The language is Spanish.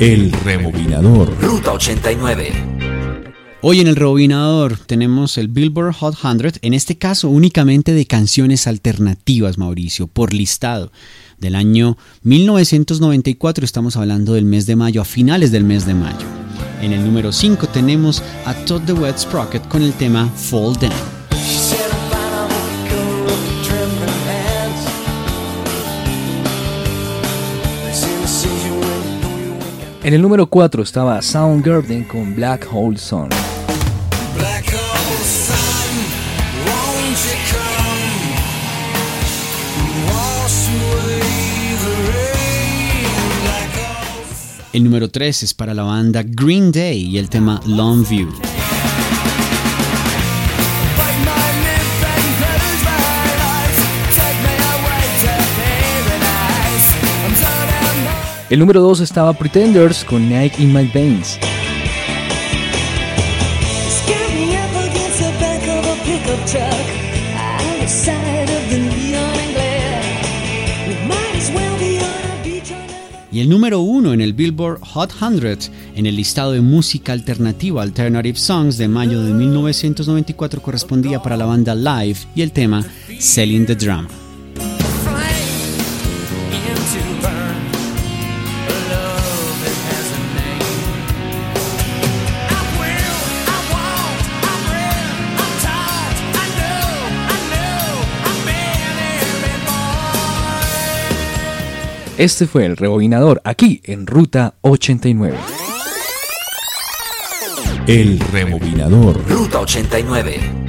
El rebobinador. Ruta 89. Hoy en el rebobinador tenemos el Billboard Hot 100, en este caso únicamente de canciones alternativas, Mauricio, por listado. Del año 1994 estamos hablando del mes de mayo, a finales del mes de mayo. En el número 5 tenemos a Todd the Wet Sprocket con el tema Fall Down. En el número 4 estaba Soundgarden con Black Hole Sun. El número 3 es para la banda Green Day y el tema Long View. El número 2 estaba Pretenders con Night in My Veins. Y el número uno en el Billboard Hot 100 en el listado de música alternativa Alternative Songs de mayo de 1994 correspondía para la banda Live y el tema Selling the Drama. Este fue el rebobinador aquí en Ruta 89. El rebobinador. Ruta 89.